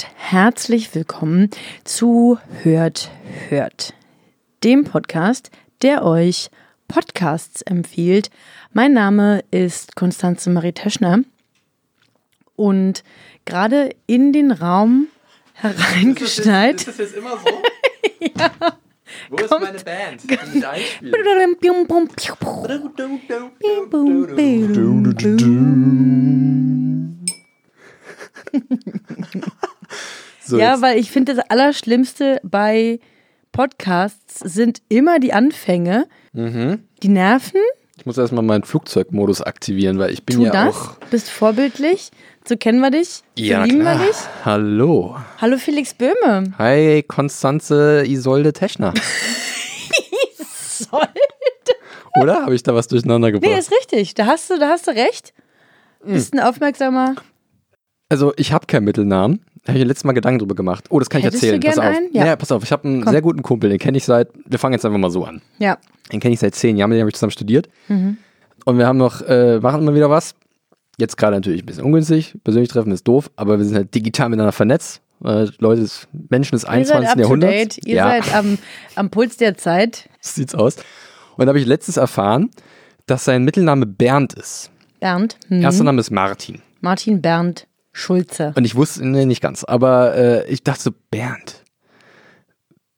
und herzlich willkommen zu Hört, Hört, dem Podcast, der euch Podcasts empfiehlt. Mein Name ist Konstanze Marie Teschner und gerade in den Raum hereingeschneit. Ist das jetzt immer so? ja. Wo ist meine Band? Die ich einspiele? So, ja, jetzt. weil ich finde, das Allerschlimmste bei Podcasts sind immer die Anfänge. Mhm. Die nerven. Ich muss erstmal meinen Flugzeugmodus aktivieren, weil ich bin Tu ja das. auch. Bist vorbildlich. So kennen wir dich. So lieben wir dich. Hallo. Hallo Felix Böhme. Hi, Konstanze Isolde Techner. Soll. Oder? Habe ich da was durcheinander Nee, gebracht? ist richtig. Da hast du, da hast du recht. Hm. Bist ein aufmerksamer. also, ich habe keinen Mittelnamen. Da habe ich mir letztes Mal Gedanken drüber gemacht. Oh, das kann ich Hättest erzählen. du gern pass auf. einen? Ja. Ja. pass auf. Ich habe einen Komm. sehr guten Kumpel. Den kenne ich seit. Wir fangen jetzt einfach mal so an. Ja. Den kenne ich seit zehn Jahren. Mit dem habe ich zusammen studiert. Mhm. Und wir haben noch, äh, machen immer wieder was. Jetzt gerade natürlich ein bisschen ungünstig. Persönlich treffen ist doof, aber wir sind halt digital miteinander vernetzt. Äh, Leute, des Menschen des Ihr seid 21. up to Jahrhunderts. Ihr ja, seid am, am Puls der Zeit. so sieht's aus. Und da habe ich letztens erfahren, dass sein Mittelname Bernd ist. Bernd. Hm. Erster Name ist Martin. Martin Bernd Schulze. Und ich wusste, nee, nicht ganz, aber äh, ich dachte so, Bernd.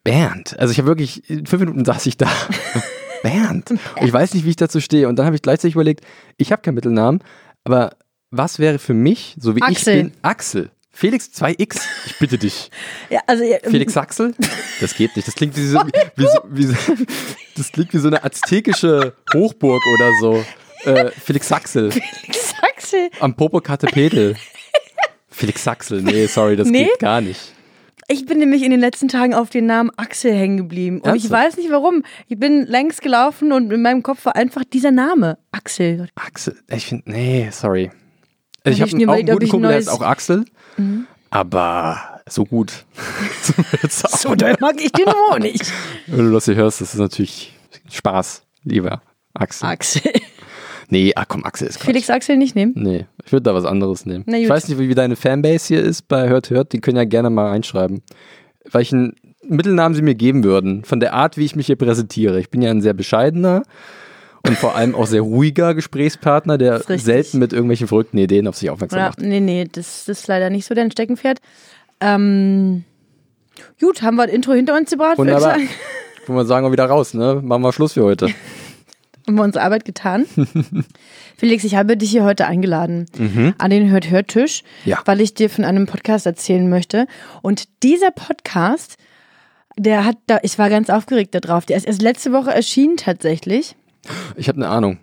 Bernd. Also ich habe wirklich, in fünf Minuten saß ich da. Bernd. Und ich weiß nicht, wie ich dazu stehe. Und dann habe ich gleichzeitig überlegt, ich habe keinen Mittelnamen, aber was wäre für mich, so wie Axel. ich bin, Axel. Felix 2X, ich bitte dich. Ja, also, ja, Felix Axel? Das geht nicht. Das klingt wie so, wie so, wie so, das klingt wie so eine aztekische Hochburg oder so. Äh, Felix Axel Felix Axel. am Popocatépetl. Felix Axel, nee, sorry, das Nee? geht gar nicht. Ich bin nämlich in den letzten Tagen auf den Namen Axel hängen geblieben. Und ich weiß nicht warum. Ich bin längs gelaufen und in meinem Kopf war einfach dieser Name. Axel. Axel, ich finde, nee, sorry. Also ich Hab habe einen, mir auch einen guten ich Kumpel, der Mhm. heißt auch Axel, aber so gut. Auch. So, da mag ich den wohl nicht. Wenn du das hier hörst, das ist natürlich Spaß, lieber Axel. Axel. Nee, ach komm, Axel ist Quatsch. Felix Axel nicht nehmen? Nee, ich würde da was anderes nehmen. Ich weiß nicht, wie, wie deine Fanbase hier ist bei Hört Hört. Die können ja gerne mal reinschreiben. Welchen Mittelnamen sie mir geben würden, von der Art, wie ich mich hier präsentiere. Ich bin ja ein sehr bescheidener und vor allem auch sehr ruhiger Gesprächspartner, der selten mit irgendwelchen verrückten Ideen auf sich aufmerksam Ja, macht. nee, nee, das, das ist leider nicht so dein Steckenpferd. Ähm, gut, haben wir das Intro hinter uns gebracht, würde ich Wunderbar. sagen. Wollen wir sagen, wir wieder raus, ne? Machen wir Schluss für heute. Haben wir unsere Arbeit getan. Felix, ich habe dich hier heute eingeladen an den Hört-Hört-Tisch, Mhm. Ja. weil ich dir von einem Podcast erzählen möchte. Und dieser Podcast, der hat da, ich war ganz aufgeregt darauf. Der ist erst letzte Woche erschienen tatsächlich. Ich habe eine Ahnung.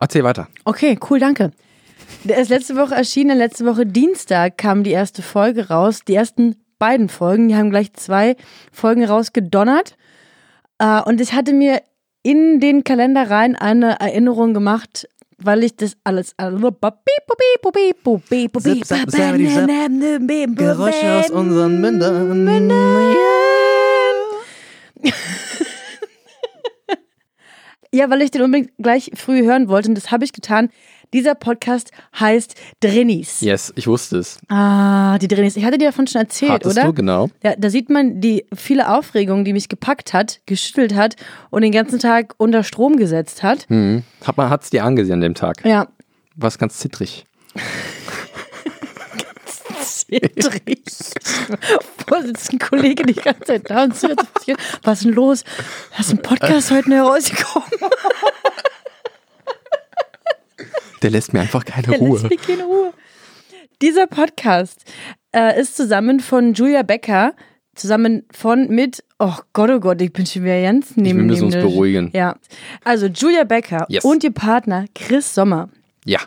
Erzähl weiter. Okay, cool, danke. Der ist letzte Woche erschienen, letzte Woche Dienstag kam die erste Folge raus. Die ersten beiden Folgen, die haben gleich zwei Folgen rausgedonnert. Äh, und ich hatte mir in den Kalender rein eine Erinnerung gemacht, weil ich das alles. Geräusche aus unseren Mündern. Ja, weil ich den unbedingt gleich früh hören wollte und das habe ich getan. Dieser Podcast heißt Drinnies. Yes, ich wusste es. Ah, die Drinnies. Ich hatte dir davon schon erzählt, Hattest oder? du, genau. Ja, da sieht man die viele Aufregung, die mich gepackt hat, geschüttelt hat und den ganzen Tag unter Strom gesetzt hat. Hm. Hat man hat's dir angesehen an dem Tag. Ja, Warst ganz zittrig. zittrig. Vor sitzt ein Kollege die ganze Zeit da und zuhört. Was ist denn los? Hast du einen Podcast heute neu rausgekommen? Der lässt mir einfach keine Der Ruhe. lässt mir keine Ruhe. Dieser Podcast äh, ist zusammen von Julia Becker, zusammen von mit, oh Gott, oh Gott, ich bin schon wieder ganz neben wir müssen uns beruhigen. Ja, also Julia Becker Yes. und ihr Partner Chris Sommer. Ja.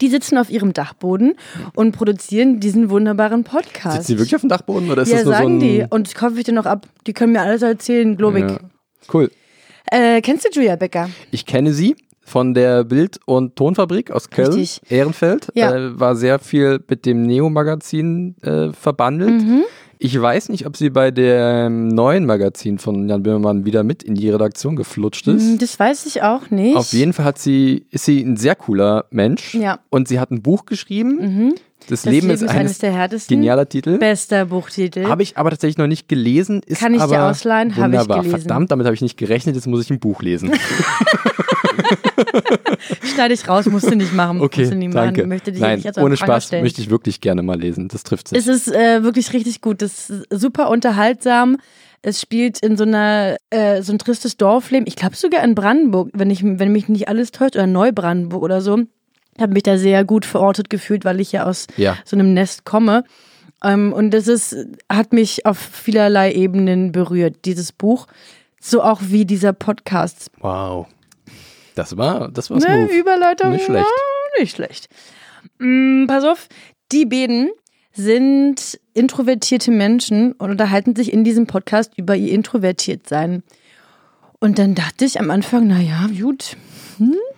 Die sitzen auf ihrem Dachboden und produzieren diesen wunderbaren Podcast. Sitzen die wirklich auf dem Dachboden oder ist ja, das nur sagen so ein... die. Und das kaufe ich dir noch ab. Die können mir alles erzählen, Globig. Ja. Cool. Äh, kennst du Julia Becker? Ich kenne sie von der Bild- und Tonfabrik aus Köln, Richtig. Ehrenfeld. Ja. Äh, war sehr viel mit dem Neo-Magazin äh, verbandelt. Mhm. Ich weiß nicht, ob sie bei dem neuen Magazin von Jan Böhmermann wieder mit in die Redaktion geflutscht ist. Hm, Das weiß ich auch nicht. Auf jeden Fall hat sie, ist sie ein sehr cooler Mensch. Ja. Und sie hat ein Buch geschrieben. Das, das Leben, ist eines, eines der härtesten. genialer Titel. Bester Buchtitel. Habe ich aber tatsächlich noch nicht gelesen. Ist Kann ich dir aber ausleihen? Habe ich gelesen. Verdammt, damit habe ich nicht gerechnet. Jetzt muss ich ein Buch lesen. Schneide ich raus, musst du nicht machen. Okay, musst du nicht danke. Machen. Möchte dich Nein, nicht ohne Spaß stellen. möchte ich wirklich gerne mal lesen. Das trifft sich. Es ist äh, wirklich richtig gut. Das ist super unterhaltsam. Es spielt in so einer äh, so ein tristes Dorfleben. Ich glaube sogar in Brandenburg, wenn ich wenn mich nicht alles täuscht oder Neubrandenburg oder so. Habe mich da sehr gut verortet gefühlt, weil ich ja aus Ja. so einem Nest komme. Ähm, und das ist hat mich auf vielerlei Ebenen berührt. Dieses Buch, so auch wie dieser Podcast. wow. Das war, das war Ne. Überleitung. Nicht schlecht. Ja, nicht schlecht. Mm, pass auf, die beiden sind introvertierte Menschen und unterhalten sich in diesem Podcast über ihr Introvertiertsein. Und dann dachte ich am Anfang, naja, gut.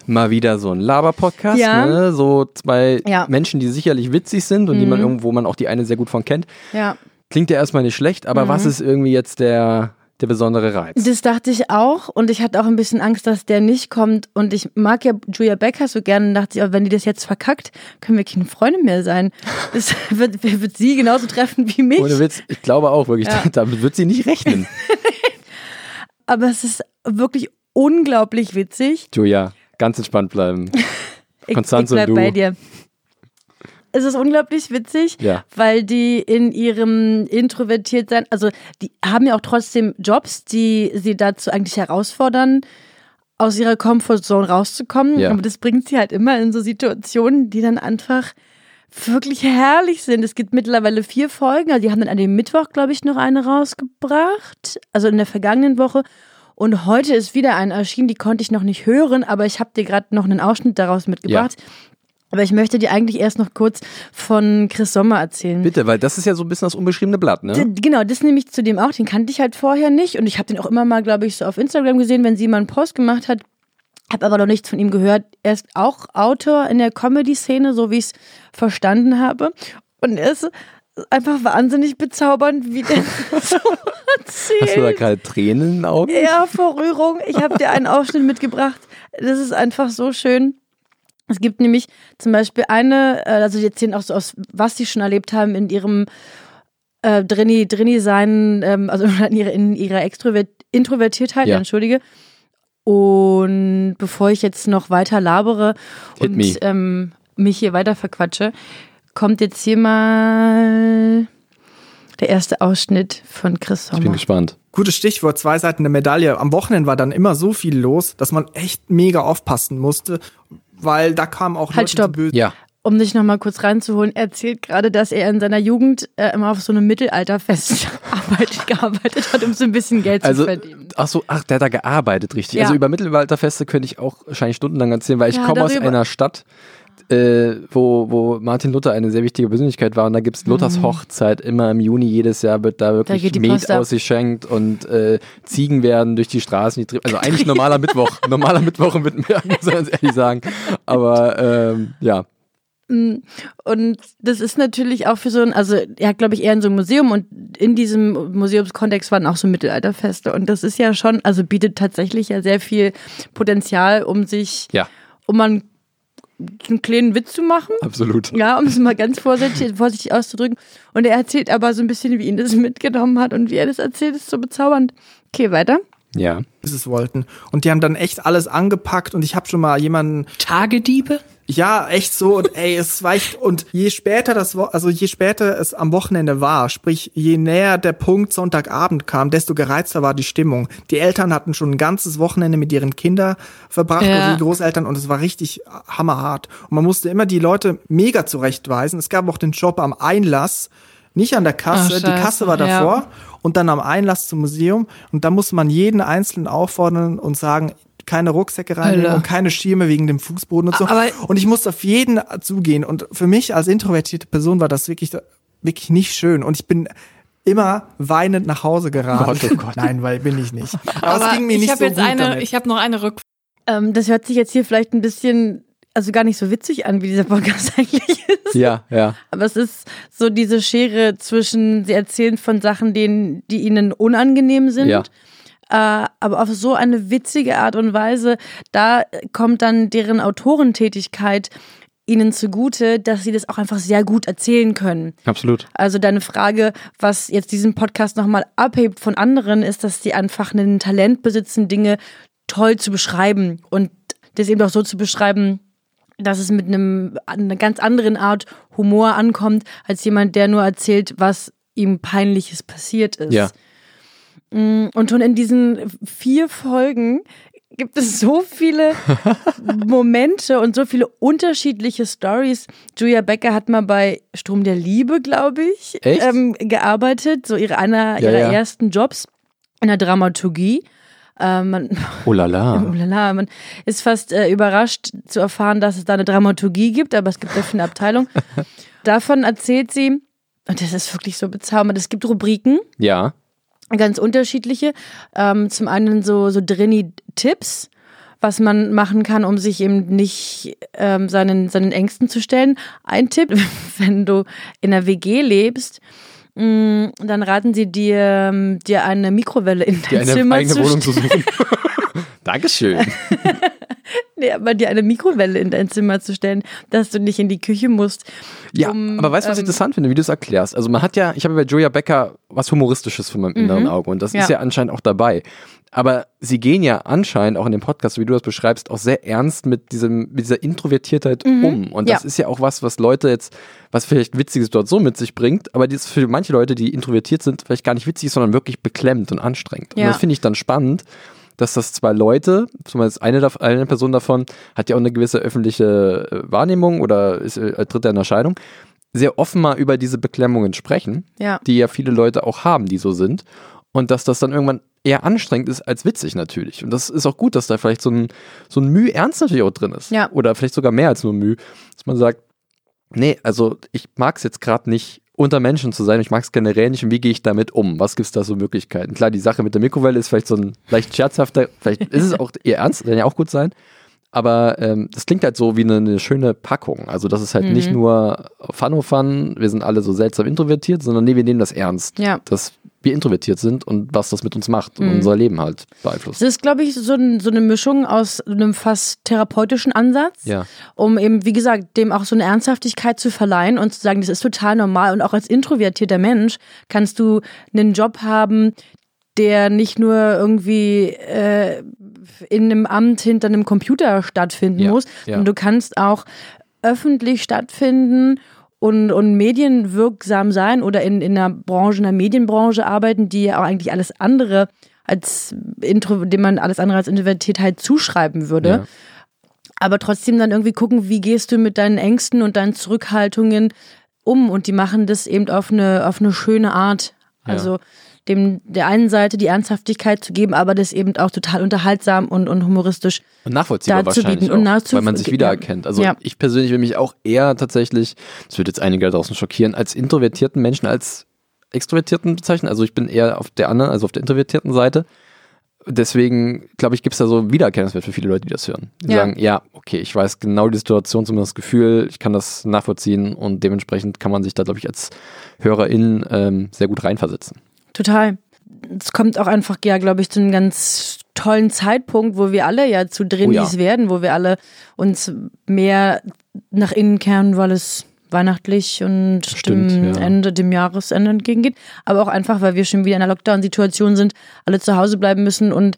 Mal wieder so ein Laber-Podcast, Ja. ne? So zwei Ja. Mhm. Menschen, die sicherlich witzig sind und die man irgendwo man auch die eine sehr gut von kennt. Ja. Klingt ja erstmal nicht schlecht, aber was ist irgendwie jetzt der, der besondere Reiz? Mhm. Das dachte ich auch und ich hatte auch ein bisschen Angst, dass der nicht kommt. Und ich mag ja Julia Becker so gerne und dachte ich, aber wenn die das jetzt verkackt, können wir keine Freunde mehr sein. Das wird, wird sie genauso treffen wie mich. Ohne Witz, ich glaube auch wirklich, Ja. damit wird sie nicht rechnen. Aber es ist wirklich unglaublich witzig. Julia, ganz entspannt bleiben. Ich, Konstanze ich bleib und du. bei dir. Es ist unglaublich witzig, Ja. weil die in ihrem Introvertiertsein, also die haben ja auch trotzdem Jobs, die sie dazu eigentlich herausfordern, aus ihrer Comfortzone rauszukommen. Ja. Aber das bringt sie halt immer in so Situationen, die dann einfach wirklich herrlich sind. Es gibt mittlerweile vier Folgen. Also die haben dann an dem Mittwoch, glaube ich, noch eine rausgebracht. Also in der vergangenen Woche. Und heute ist wieder eine erschienen, die konnte ich noch nicht hören, aber ich habe dir gerade noch einen Ausschnitt daraus mitgebracht. Aber ich möchte dir eigentlich erst noch kurz von Chris Sommer erzählen. Bitte, weil das ist ja so ein bisschen das unbeschriebene Blatt, ne? D- Genau, das nehme ich zudem auch. Den kannte ich halt vorher nicht. Und ich habe den auch immer mal, glaube ich, so auf Instagram gesehen, wenn sie mal einen Post gemacht hat. Habe aber noch nichts von ihm gehört. Er ist auch Autor in der Comedy-Szene, so wie ich es verstanden habe. Und er ist einfach wahnsinnig bezaubernd, wie der so erzählt. Hast du da gerade Tränen in den Augen? Ja, vor Rührung. Ich habe dir einen Ausschnitt mitgebracht. Das ist einfach so schön. Es gibt nämlich zum Beispiel eine, äh, also die erzählen auch so aus, was sie schon erlebt haben in ihrem äh, Drini, Drini sein, ähm, also in ihrer, in ihrer Extrovert, Introvertiertheit, Ja. entschuldige. Und bevor ich jetzt noch weiter labere Hit und ähm, mich hier weiter verquatsche, kommt jetzt hier mal der erste Ausschnitt von Chris Ich bin Sommer. gespannt. Gutes Stichwort, zwei Seiten der Medaille. Am Wochenende war dann immer so viel los, dass man echt mega aufpassen musste, weil da kam auch Halt, Leute, stopp. die böse. Ja. um dich nochmal kurz reinzuholen, er erzählt gerade, dass er in seiner Jugend äh, immer auf so einem Mittelalterfest arbeitet, gearbeitet hat, um so ein bisschen Geld Also, zu verdienen. ach so, ach, der hat da gearbeitet, richtig. Ja. Also über Mittelalterfeste könnte ich auch wahrscheinlich stundenlang erzählen, weil ich Ja, komme aus einer Stadt, äh, wo, wo Martin Luther eine sehr wichtige Persönlichkeit war und da gibt's Luthers Hochzeit, immer im Juni jedes Jahr wird da wirklich Mhm. die Met ausgeschenkt und äh, Ziegen werden durch die Straßen getrieben. Also eigentlich normaler Mittwoch, normaler Mittwoch in Wittenberg, muss man ganz ehrlich sagen. Aber ähm, ja, Und das ist natürlich auch für so ein, also er hat, glaube ich, eher in so einem Museum und in diesem Museumskontext waren auch so Mittelalterfeste. Und das ist ja schon, also bietet tatsächlich ja sehr viel Potenzial, um sich, ja, um mal einen, einen kleinen Witz zu machen. absolut. Ja, um es mal ganz vorsichtig, vorsichtig auszudrücken. Und er erzählt aber so ein bisschen, wie ihn das mitgenommen hat und wie er das erzählt, ist so bezaubernd. Okay, weiter. Ja. Böses wollten. Und die haben dann echt alles angepackt und ich habe schon mal jemanden Tagediebe? Ja, echt so und ey, es war echt und je später das also je später es am Wochenende war, sprich je näher der Punkt Sonntagabend kam, desto gereizter war die Stimmung. Die Eltern hatten schon ein ganzes Wochenende mit ihren Kindern verbracht, Ja. also die Großeltern und es war richtig hammerhart und man musste immer die Leute mega zurechtweisen. Es gab auch den Job am Einlass, nicht an der Kasse, Ach, die Kasse war ja. davor und dann am Einlass zum Museum und da musste man jeden einzelnen auffordern und sagen, keine Rucksäcke reinnehmen Alter. und keine Schirme wegen dem Fußboden und so. Aber- und ich musste auf jeden zugehen. Und für mich als introvertierte Person war das wirklich, wirklich nicht schön. Und ich bin immer weinend nach Hause gerannt. Gott, oh Gott. Nein, weil bin ich nicht. Aber, Aber es ging mir ich nicht habe so jetzt gut eine, damit. ich habe noch eine Rückfrage. Ähm, das hört sich jetzt hier vielleicht ein bisschen, also gar nicht so witzig an, wie dieser Podcast eigentlich ist. Ja, ja. Aber es ist so diese Schere zwischen, sie erzählen von Sachen, denen, die ihnen unangenehm sind. Ja. Äh, aber auf so eine witzige Art und Weise, da kommt dann deren Autorentätigkeit ihnen zugute, dass sie das auch einfach sehr gut erzählen können. Absolut. Also deine Frage, was jetzt diesen Podcast nochmal abhebt von anderen, ist, dass sie einfach ein Talent besitzen, Dinge toll zu beschreiben und das eben auch so zu beschreiben, dass es mit einem einer ganz anderen Art Humor ankommt, als jemand, der nur erzählt, was ihm peinliches passiert ist. Ja. Mm, Und schon in diesen vier Folgen gibt es so viele Momente und so viele unterschiedliche Stories. Julia Becker hat mal bei Strom der Liebe, glaube ich, ähm, gearbeitet, so ihre einer Ja, ihrer ja. ersten Jobs in der Dramaturgie. Äh, man, Oh la la. oh la la, man ist fast äh, überrascht zu erfahren, dass es da eine Dramaturgie gibt, aber es gibt dafür eine Abteilung. Davon erzählt sie, und das ist wirklich so bezaubernd, es gibt Rubriken, Ja. Ganz unterschiedliche. Ähm, zum einen so, so Drini-Tipps, was man machen kann, um sich eben nicht ähm, seinen, seinen Ängsten zu stellen. Ein Tipp, wenn du in einer WG lebst, mh, dann raten sie dir, ähm, dir eine Mikrowelle in dein eine Zimmer eigene zu Wohnung zu suchen. Dankeschön. Aber dir eine Mikrowelle in dein Zimmer zu stellen, dass du nicht in die Küche musst. Ja, um, aber weißt du, was ich ähm, interessant finde, wie du es erklärst? Also man hat ja, ich habe bei Julia Becker was Humoristisches von meinem inneren Auge und das ist Mhm. Ja. ja anscheinend auch dabei. Aber sie gehen ja anscheinend auch in dem Podcast, wie du das beschreibst, auch sehr ernst mit diesem, mit dieser Introvertiertheit um. Und das Mhm. Ja. ist ja auch was, was Leute jetzt, was vielleicht Witziges dort so mit sich bringt, aber das ist für manche Leute, die introvertiert sind, vielleicht gar nicht witzig, sondern wirklich beklemmt und anstrengend. Und Ja. das finde ich dann spannend, dass das zwei Leute, zumindest eine, eine Person davon, hat ja auch eine gewisse öffentliche äh, Wahrnehmung oder ist, äh, tritt in Erscheinung, sehr offen mal über diese Beklemmungen sprechen, Ja. die ja viele Leute auch haben, die so sind. Und dass das dann irgendwann eher anstrengend ist als witzig natürlich. Und das ist auch gut, dass da vielleicht so ein, so ein Mühe Ernst natürlich auch drin ist. Ja. Oder vielleicht sogar mehr als nur Mühe. Dass man sagt, nee, also ich mag es jetzt gerade nicht, unter Menschen zu sein. Ich mag es generell nicht. Und wie gehe ich damit um? Was gibt es da so Möglichkeiten? Klar, die Sache mit der Mikrowelle ist vielleicht so ein leicht scherzhafter, vielleicht ist es auch eher ernst, kann ja auch gut sein. Aber ähm, das klingt halt so wie eine, eine schöne Packung. Also das ist halt Mhm. nicht nur Fun oh Fun, wir sind alle so seltsam introvertiert, sondern nee, wir nehmen das ernst. Ja. Dass wir introvertiert sind und was das mit uns macht und unser Leben halt beeinflusst. Das ist, glaube ich, so, ein, so eine Mischung aus einem fast therapeutischen Ansatz, Ja. um eben, wie gesagt, dem auch so eine Ernsthaftigkeit zu verleihen und zu sagen, das ist total normal. Und auch als introvertierter Mensch kannst du einen Job haben, der nicht nur irgendwie äh, in einem Amt hinter einem Computer stattfinden Ja, muss, ja. sondern du kannst auch öffentlich stattfinden und, und medienwirksam sein oder in, in einer Branche, in einer Medienbranche arbeiten, die ja auch eigentlich alles andere als Intro, dem man alles andere als Introvertiertheit zuschreiben würde. Ja. Aber trotzdem dann irgendwie gucken, wie gehst du mit deinen Ängsten und deinen Zurückhaltungen um und die machen das eben auf eine, auf eine schöne Art. Ja. Dem der einen Seite die Ernsthaftigkeit zu geben, aber das eben auch total unterhaltsam und, und humoristisch. Und nachvollziehbar wahrscheinlich bieten auch, und nachzu- weil man sich wiedererkennt. Also Ja. ich persönlich will mich auch eher tatsächlich, das wird jetzt einige da draußen schockieren, als introvertierten Menschen als extrovertierten bezeichnen. Also ich bin eher auf der anderen, also auf der introvertierten Seite. Deswegen, glaube ich, gibt es da so einen Wiedererkennungswert für viele Leute, die das hören. Die Ja. sagen, ja, okay, ich weiß genau die Situation, zumindest das Gefühl, ich kann das nachvollziehen und dementsprechend kann man sich da, glaube ich, als Hörerin ähm, sehr gut reinversetzen. Total. Es kommt auch einfach, ja, glaube ich, zu einem ganz tollen Zeitpunkt, wo wir alle ja zu Drinis Oh ja. werden, wo wir alle uns mehr nach innen kehren, weil es weihnachtlich und Stimmt, dem ja. Ende, dem Jahresende entgegengeht. Aber auch einfach, weil wir schon wieder in einer Lockdown-Situation sind, alle zu Hause bleiben müssen und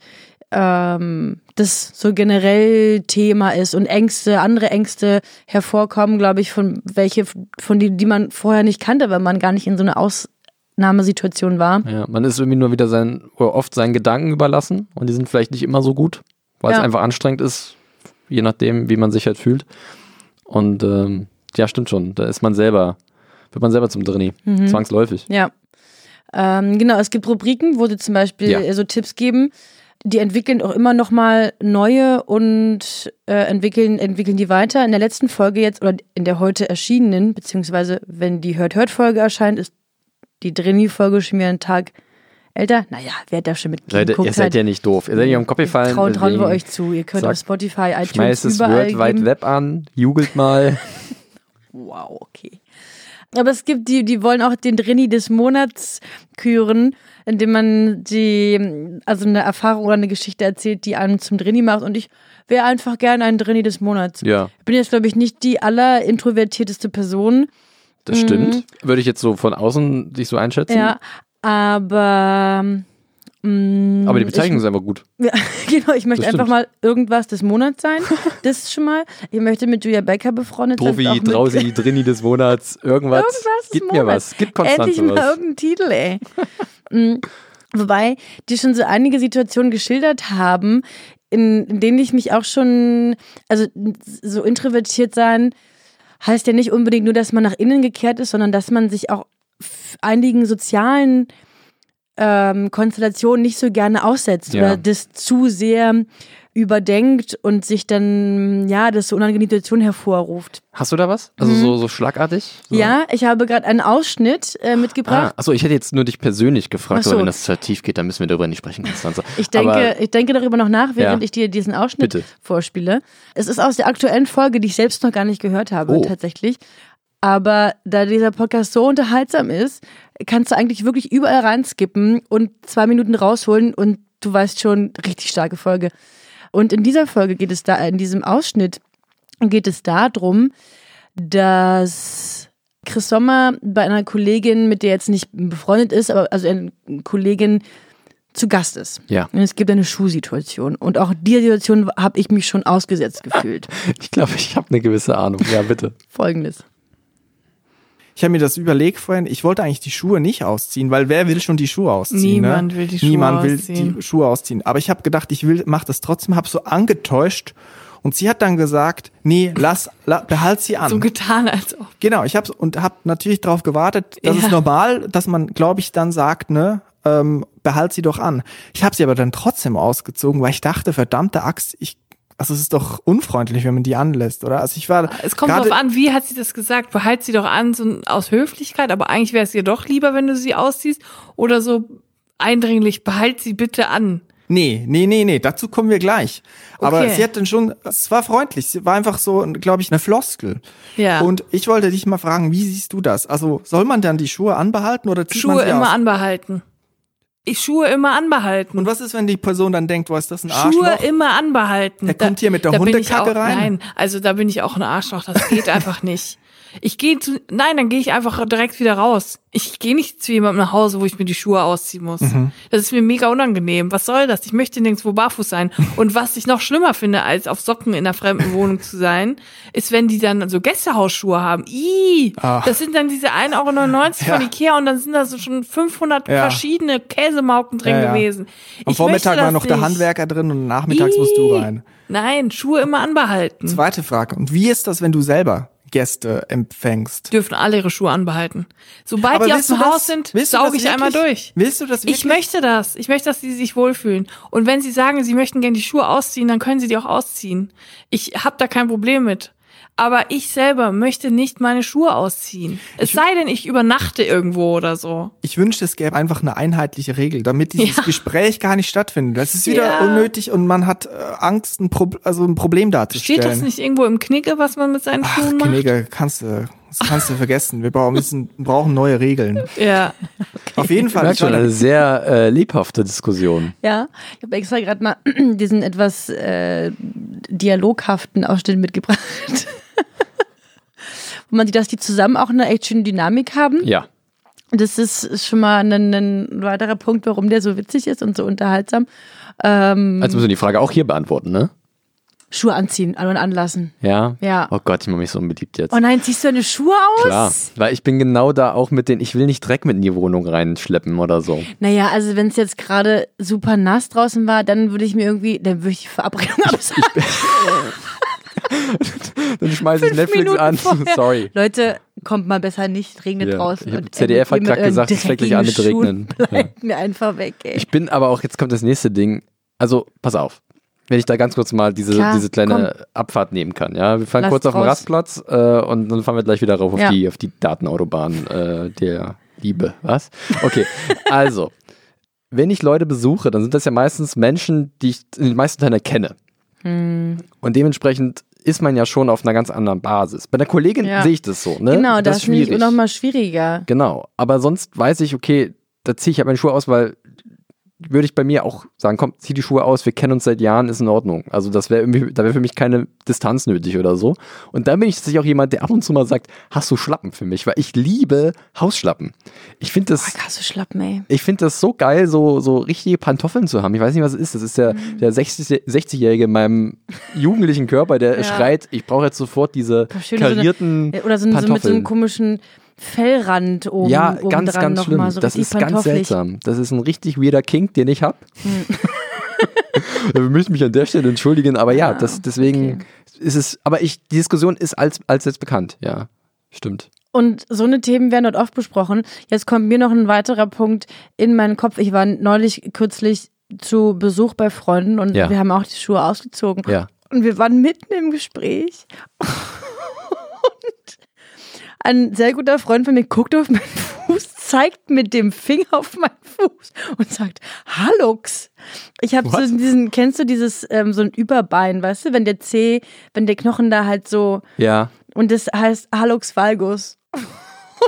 ähm, das so generell Thema ist und Ängste, andere Ängste hervorkommen, glaube ich, von welche, von die, die man vorher nicht kannte, weil man gar nicht in so einer Ausnahmesituation war. Ja, man ist irgendwie nur wieder sein, oder oft seinen Gedanken überlassen und die sind vielleicht nicht immer so gut, weil Ja. es einfach anstrengend ist, je nachdem, wie man sich halt fühlt. Und ähm, ja, stimmt schon, da ist man selber, wird man selber zum Drini, Mhm. zwangsläufig. Ja. Ähm, genau, es gibt Rubriken, wo sie zum Beispiel Ja. so Tipps geben. die entwickeln auch immer noch mal neue und äh, entwickeln, entwickeln die weiter. In der letzten Folge jetzt oder in der heute erschienenen, beziehungsweise wenn die Hört-Hört-Folge erscheint, ist die Drini-Folge schon wieder einen Tag älter. Naja, wer hat da schon mit Leute, ihr seid ja nicht doof. Ihr seid nicht am Kopf gefallen. Trauen, trauen wir euch zu. Ihr könnt sag- auf Spotify, iTunes, Schmeißt das World Wide geben. Web an, jubelt mal. Wow, okay. Aber es gibt die, die wollen auch den Drini des Monats küren, indem man die, also eine Erfahrung oder eine Geschichte erzählt, die einem zum Drini macht. Und ich wäre einfach gerne ein Drini des Monats. ja, Ich bin jetzt, glaube ich, nicht die allerintrovertierteste Person. Das stimmt. Würde ich jetzt so von außen dich so einschätzen. Mhm. Ja, aber. mm, Aber die Bezeichnung ist einfach gut. Ja, genau, ich möchte einfach mal irgendwas des Monats sein. Das ist schon mal. Ich möchte mit Julia Becker befreundet sein. Profi, Drausi, Drini des Monats, irgendwas. Irgendwas Gib mir Monats. was. Gib Konstanze Endlich mal was. irgendeinen Titel, ey. Mm, Wobei die schon so einige Situationen geschildert haben, in, in denen ich mich auch schon, also so introvertiert sein, heißt ja nicht unbedingt nur, dass man nach innen gekehrt ist, sondern dass man sich auch einigen sozialen ähm, Konstellationen nicht so gerne aussetzt Ja. oder das zu sehr überdenkt und sich dann, ja, das so unangenehme Situation hervorruft. Hast du da was? Also so, so schlagartig? So? Mhm. Ja, ich habe gerade einen Ausschnitt äh, Ah, mitgebracht. achso, ich hätte jetzt nur dich persönlich gefragt, so. aber wenn das zu tief geht, dann müssen wir darüber nicht sprechen, Konstanze. Ich denke, aber, ich denke darüber noch nach, während Ja. ich dir diesen Ausschnitt Bitte. vorspiele. Es ist aus der aktuellen Folge, die ich selbst noch gar nicht gehört habe, Oh. tatsächlich. Aber da dieser Podcast so unterhaltsam ist, kannst du eigentlich wirklich überall reinskippen und zwei Minuten rausholen und du weißt schon, richtig starke Folge. Und in dieser Folge geht es da, in diesem Ausschnitt geht es darum, dass Chris Sommer bei einer Kollegin, mit der jetzt nicht befreundet ist, aber also eine Kollegin zu Gast ist. Ja. Und es gibt eine Schuhsituation. Und auch dieser Situation habe ich mich schon ausgesetzt gefühlt. ich glaube, ich habe eine gewisse Ahnung. Ja, bitte. Folgendes. Ich habe mir das überlegt vorhin, ich wollte eigentlich die Schuhe nicht ausziehen, weil wer will schon die Schuhe ausziehen? Niemand ne? will die Schuhe Niemand will ausziehen. die Schuhe ausziehen. Aber ich habe gedacht, ich will, mach das trotzdem, habe so angetäuscht und sie hat dann gesagt, nee, lass, la, behalt sie an. So getan, als ob. Genau, ich habe und habe natürlich darauf gewartet. Das Ja. ist normal, dass man, glaube ich, dann sagt, ne, ähm, behalt sie doch an. Ich habe sie aber dann trotzdem ausgezogen, weil ich dachte, verdammte Axt, ich, also es ist doch unfreundlich, wenn man die anlässt, oder? Also ich war Es kommt drauf an, wie hat sie das gesagt? Behalt sie doch an, so aus Höflichkeit, aber eigentlich wäre es ihr doch lieber, wenn du sie ausziehst. Oder so eindringlich, behalt sie bitte an. Nee, nee, nee, nee, dazu kommen wir gleich. Aber Okay. sie hat dann schon, es war freundlich, sie war einfach so, glaube ich, eine Floskel. Ja. Und ich wollte dich mal fragen, wie siehst du das? Also soll man dann die Schuhe anbehalten oder zieht man Schuhe sie immer aus? anbehalten. Ich Schuhe immer anbehalten. Und was ist, wenn die Person dann denkt, wo ist das ein Arschloch? Schuhe immer anbehalten. Der kommt hier mit der Hundekacke rein? Nein, also da bin ich auch ein Arschloch. Das geht einfach nicht. Ich gehe zu, nein, dann gehe ich einfach direkt wieder raus. Ich gehe nicht zu jemandem nach Hause, wo ich mir die Schuhe ausziehen muss. Mhm. Das ist mir mega unangenehm. Was soll das? Ich möchte nirgendwo barfuß sein. Und was ich noch schlimmer finde, als auf Socken in einer fremden Wohnung zu sein, ist, wenn die dann so Gästehausschuhe haben. Ih, Ach. das sind dann diese 1,99 Euro Ja. von Ikea und dann sind da so schon 500 Ja. verschiedene Käsemauken drin Ja, ja. gewesen. Am Ich Vormittag war noch der nicht. Handwerker drin und nachmittags musst du rein. Nein, Schuhe immer anbehalten. Zweite Frage. Und wie ist das, wenn du selber Gäste empfängst? Dürfen alle ihre Schuhe anbehalten. Sobald Aber die aus dem das- Haus sind, sauge ich einmal durch. Willst du das wirklich? Ich möchte das. Ich möchte, dass sie sich wohlfühlen. Und wenn sie sagen, sie möchten gerne die Schuhe ausziehen, dann können sie die auch ausziehen. Ich habe da kein Problem mit. Aber ich selber möchte nicht meine Schuhe ausziehen. Es sei denn, ich übernachte irgendwo oder so. Ich wünschte, es gäbe einfach eine einheitliche Regel, damit dieses Ja. Gespräch gar nicht stattfindet. Das ist wieder Ja. unnötig und man hat äh, Angst, ein, Pro also ein Problem darzustellen. Steht das nicht irgendwo im Knicke, was man mit seinen Ach, Schuhen macht? Knigge, kannst du, das kannst du vergessen. Wir brauchen, müssen, brauchen neue Regeln. Ja. Auf jeden Fall. Ich war schon, eine sehr äh, lebhafte Diskussion. Ja, ich habe extra gerade mal diesen etwas äh, dialoghaften Ausschnitt mitgebracht. Wo man sieht, dass die zusammen auch eine echt schöne Dynamik haben. Ja. Das ist schon mal ein, ein weiterer Punkt, warum der so witzig ist und so unterhaltsam. Ähm, Also müssen wir die Frage auch hier beantworten, ne? Schuhe anziehen an und anlassen. Ja? Ja. Oh Gott, ich mache mich so unbeliebt jetzt. Oh nein, ziehst du deine Schuhe aus? Klar, weil ich bin genau da auch mit den, ich will nicht Dreck mit in die Wohnung reinschleppen oder so. Naja, also wenn es jetzt gerade super nass draußen war, dann würde ich mir irgendwie, dann würde ich die Verabredung absagen. Dann schmeiße ich Netflix Minuten an. vorher. Sorry. Leute, kommt mal besser nicht, regnet Ja. draußen. Hab Und ZDF hat euren gesagt, es fängt gleich an mit Regnen. Bleibt mir einfach weg, ey. Ich bin aber auch, jetzt kommt das nächste Ding, Also, pass auf. Wenn ich da ganz kurz mal diese, Klar, diese kleine Abfahrt nehmen kann, ja. Wir fahren Lass kurz auf den. Rastplatz äh, und dann fahren wir gleich wieder rauf auf, Ja. die, auf die Datenautobahn äh, der Liebe. Was? Okay, also, wenn ich Leute besuche, dann sind das ja meistens Menschen, die ich in den meisten Teilen kenne. Hm. Und dementsprechend ist man ja schon auf einer ganz anderen Basis. Bei der Kollegin Ja. sehe ich das so, ne? Genau, das, ist ist schwierig. nochmal schwieriger. Genau. Aber sonst weiß ich, okay, da ziehe ich halt meine Schuhe aus, weil würde ich bei mir auch sagen, komm, zieh die Schuhe aus, wir kennen uns seit Jahren, ist in Ordnung. Also das wäre irgendwie- da wäre für mich keine Distanz nötig oder so. Und dann bin ich tatsächlich auch jemand, der ab und zu mal sagt, hast du Schlappen für mich? Weil ich liebe Hausschlappen. Ich finde das, Boah, krasse Schlappen, ey. ich finde das so geil, so, so richtige Pantoffeln zu haben. Ich weiß nicht, was es ist. Das ist der, Mhm. der 60 60-Jährige in meinem jugendlichen Körper, der Ja. schreit, ich brauche jetzt sofort diese Schön, so eine- karierten Oder so, ein- so mit so einem komischen Fellrand oben, Ja, oben ganz, dran ganz noch schlimm. Mal, so das ist ganz seltsam. Das ist ein richtig weirder Kink, den ich habe. Hm. Wir müssen mich an der Stelle entschuldigen, aber ja, Ah, das, deswegen okay. ist es, aber ich, die Diskussion ist als, als jetzt bekannt, ja. Stimmt. Und so eine Themen werden dort oft besprochen. Jetzt kommt mir noch ein weiterer Punkt in meinen Kopf. Ich war neulich kürzlich zu Besuch bei Freunden und Ja. wir haben auch die Schuhe ausgezogen. Ja. Und wir waren mitten im Gespräch. Ein sehr guter Freund von mir guckt auf meinen Fuß, zeigt mit dem Finger auf meinen Fuß und sagt, Hallux. Ich habe so diesen, kennst du dieses, ähm, so ein Überbein, weißt du, wenn der Zeh, wenn der Knochen da halt so, Ja. und das heißt Hallux valgus.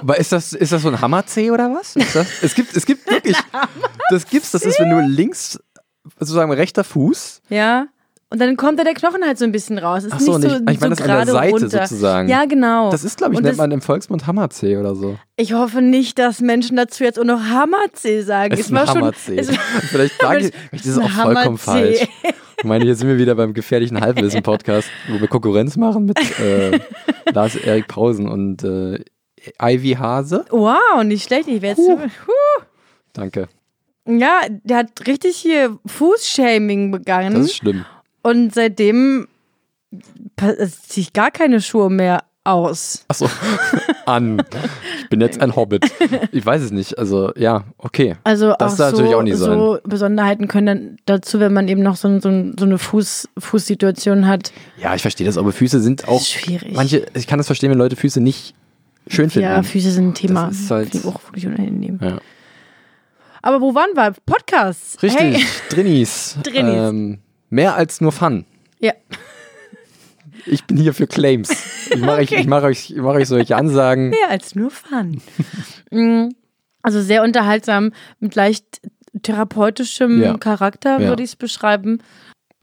Aber ist das, ist das so ein Hammerzeh oder was? Das, es gibt, es gibt wirklich, das gibt's, das ist, wenn du links, sozusagen rechter Fuß, Ja. Und dann kommt da der Knochen halt so ein bisschen raus. Ist Ach so, nicht so, nicht- ich meine so das an der gerade Seite runter. sozusagen. Ja, genau. das ist, glaube ich, Und nennt das- man im Volksmund Hammerzeh oder so. Ich hoffe nicht, dass Menschen dazu jetzt auch noch Hammerzeh sagen. Es Es ist ein schon. Hammerzeh. war- Vielleicht sage ich, es ist ist auch vollkommen falsch. Ich meine, hier sind wir wieder beim gefährlichen Halbwissen-Podcast, wo wir Konkurrenz machen mit äh, Lars Erik Pausen und äh, Ivy Hase. Wow, nicht schlecht. Ich werde Huh. jetzt. Danke. Ja, der hat richtig hier Fußshaming begangen. Das ist schlimm. Und seitdem es ziehe ich gar keine Schuhe mehr aus. Achso, an. Ich bin jetzt ein Hobbit. Ich weiß es nicht. Also, ja, okay. Also Das auch darf so, natürlich auch nicht sein. so Besonderheiten können dann dazu, wenn man eben noch so, so, so eine Fuß, Fußsituation hat. Ja, ich verstehe das, aber Füße sind auch. schwierig. Manche, ich kann das verstehen, wenn Leute Füße nicht schön finden. Ja, Füße sind ein Thema. Das ist halt- ich auch wirklich unangenehm. Ja. Aber wo waren wir? Podcasts. Richtig, Hey. Drinnies. Drinnies. Ähm, mehr als nur Fun. Ja. Ich bin hier für Claims. Ich mache euch, ich mach euch, ich mach euch solche Ansagen. Mehr als nur Fun. Mm, also sehr unterhaltsam, mit leicht therapeutischem Ja. Charakter, Ja. würde ich es beschreiben.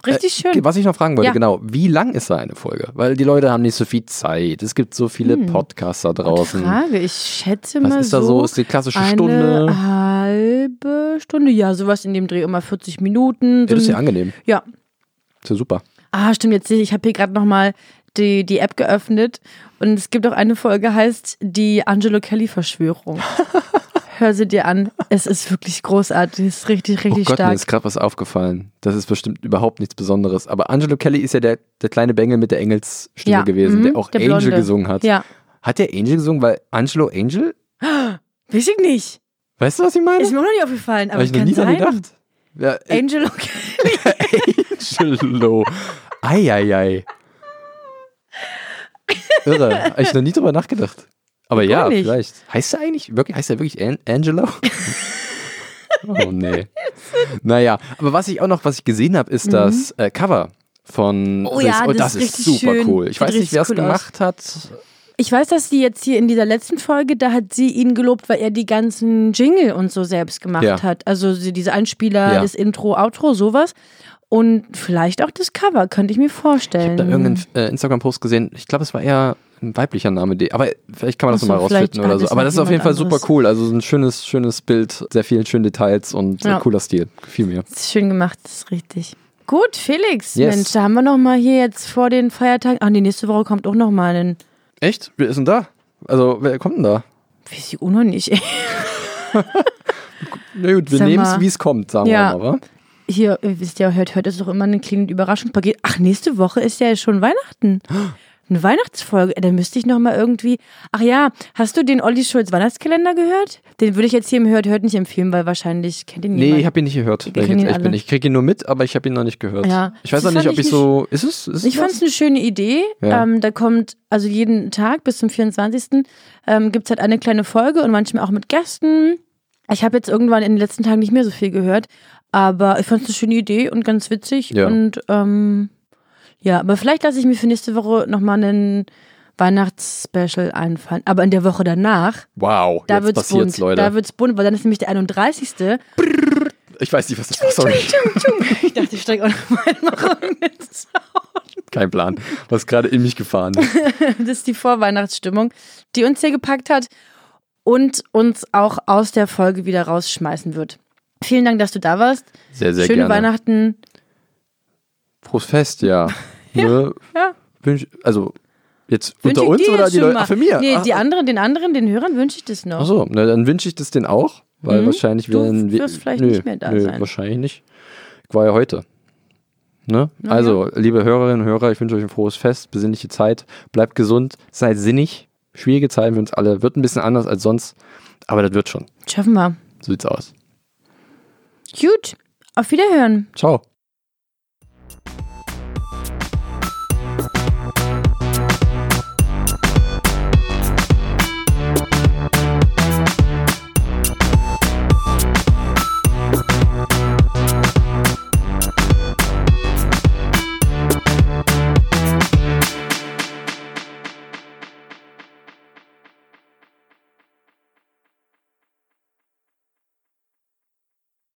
Richtig schön. Was ich noch fragen wollte, Ja. genau, wie lang ist so eine Folge? Weil die Leute haben nicht so viel Zeit. Es gibt so viele Hm. Podcasts da draußen. Frage. Ich schätze Was mal ist da so? Ist die klassische eine Stunde? halbe Stunde, ja, sowas in dem Dreh, immer 40 Minuten. Ja, So das ist ja angenehm. ja. Ja super. Ah, stimmt, jetzt sehe ich, ich habe hier gerade nochmal die, die App geöffnet und es gibt auch eine Folge, heißt die Angelo Kelly-Verschwörung. Hör sie dir an. Es ist wirklich großartig. Es ist richtig, Oh richtig Gott, mir stark. ist gerade was aufgefallen. Das ist bestimmt überhaupt nichts Besonderes. Aber Angelo Kelly ist ja der, der kleine Bengel mit der Engelsstimme Ja, gewesen, mhm, der auch der Angel Blonde. gesungen hat. Ja. Hat der Angel gesungen, weil Angelo Angel? Weiß ich nicht. Weißt du, was ich meine? Ist mir auch noch nicht aufgefallen, aber Habe ich noch nie sein. gedacht. Ja, Angelo Kelly. Angelo. Eieiei. Irre. Habe ich noch nie drüber nachgedacht. Aber ja, nicht. vielleicht. Heißt er eigentlich wirklich, heißt er wirklich An Angelo? oh nee. Naja, aber was ich auch noch, was ich gesehen habe, ist das äh, Cover von Mhm. Oh ja, Und das das ist ist super schön. cool. Ich Sieht weiß nicht, wer es cool aus. gemacht hat. Ich weiß, dass sie jetzt hier in dieser letzten Folge, da hat sie ihn gelobt, weil er die ganzen Jingle und so selbst gemacht Ja. hat. Also diese Einspieler, Ja. das Intro, Outro, sowas. Und vielleicht auch das Cover, könnte ich mir vorstellen. Ich habe da irgendeinen äh, Instagram-Post gesehen. Ich glaube, es war eher ein weiblicher Name. Aber vielleicht kann man das Ach so, nochmal rausfinden oder so. Aber das ist auf jeden Fall super cool. Also so ein schönes, schönes Bild, sehr vielen schönen Details und Ja. cooler Stil. Gefiel mir. Ist schön gemacht, das ist richtig. Gut, Felix, Yes. Mensch, da haben wir noch mal hier jetzt vor den Feiertagen. Ach, die nächste Woche kommt auch noch mal ein. Echt? Wer ist denn da? Also, wer kommt denn da? Weiß ich auch noch nicht. Na gut, wir nehmen es, wie es kommt, sagen Ja. wir mal, wa? Hier, ihr wisst ja, hört, hört ist doch immer ein kleines Überraschungspaket. Ach, nächste Woche ist ja schon Weihnachten. Eine Weihnachtsfolge, dann müsste ich noch mal irgendwie. Ach ja, hast du den Olli Schulz Weihnachtskalender gehört? Den würde ich jetzt hier im Hört Hört nicht empfehlen, weil wahrscheinlich kennt ihn Nee, niemand. ich habe ihn nicht gehört. Ich bin. alle. Ich kriege ihn nur mit, aber ich habe ihn noch nicht gehört. Ja. Ich weiß Das noch nicht, ob ich ich so. Ist es? Ist Ich fand es eine schöne Idee. Ja. Ähm, da kommt also jeden Tag bis zum 24. Ähm, gibt es halt eine kleine Folge und manchmal auch mit Gästen. Ich habe jetzt irgendwann in den letzten Tagen nicht mehr so viel gehört, aber ich fand es eine schöne Idee und ganz witzig. Ja. Und ähm, ja, aber vielleicht lasse ich mir für nächste Woche nochmal einen Weihnachtsspecial einfallen. Aber in der Woche danach, Wow, da jetzt wird's passiert's, bunt. Leute. Da wird's bunt, weil dann ist nämlich der 31. ich weiß nicht, was das war. Sorry. ich dachte, ich steige auch nochmal noch irgendeinen Sound. Kein Plan. Was gerade in mich gefahren ist. Das ist die Vorweihnachtsstimmung, die uns hier gepackt hat und uns auch aus der Folge wieder rausschmeißen wird. Vielen Dank, dass du da warst. Sehr, sehr Schöne gerne. Weihnachten. Frohes Fest, ja. Ne? ja. Wünsch, also, jetzt Wünsche unter uns oder die Leute? Ach, für mir? Nee, Ach, die anderen, den anderen, den Hörern wünsche ich das noch. Ach so, na, dann wünsche ich das den auch, weil Mhm. wahrscheinlich Du werden wir. wirst vielleicht nö, nicht mehr da nö, sein. Wahrscheinlich nicht. Ich war ja heute. Ne? Na also, liebe Hörerinnen und Hörer, ich wünsche euch ein frohes Fest, besinnliche Zeit, bleibt gesund, seid sinnig. Schwierige Zeiten für uns alle. Wird ein bisschen anders als sonst, aber das wird schon. Schaffen wir. So sieht's aus. Gut. Auf Wiederhören. Ciao.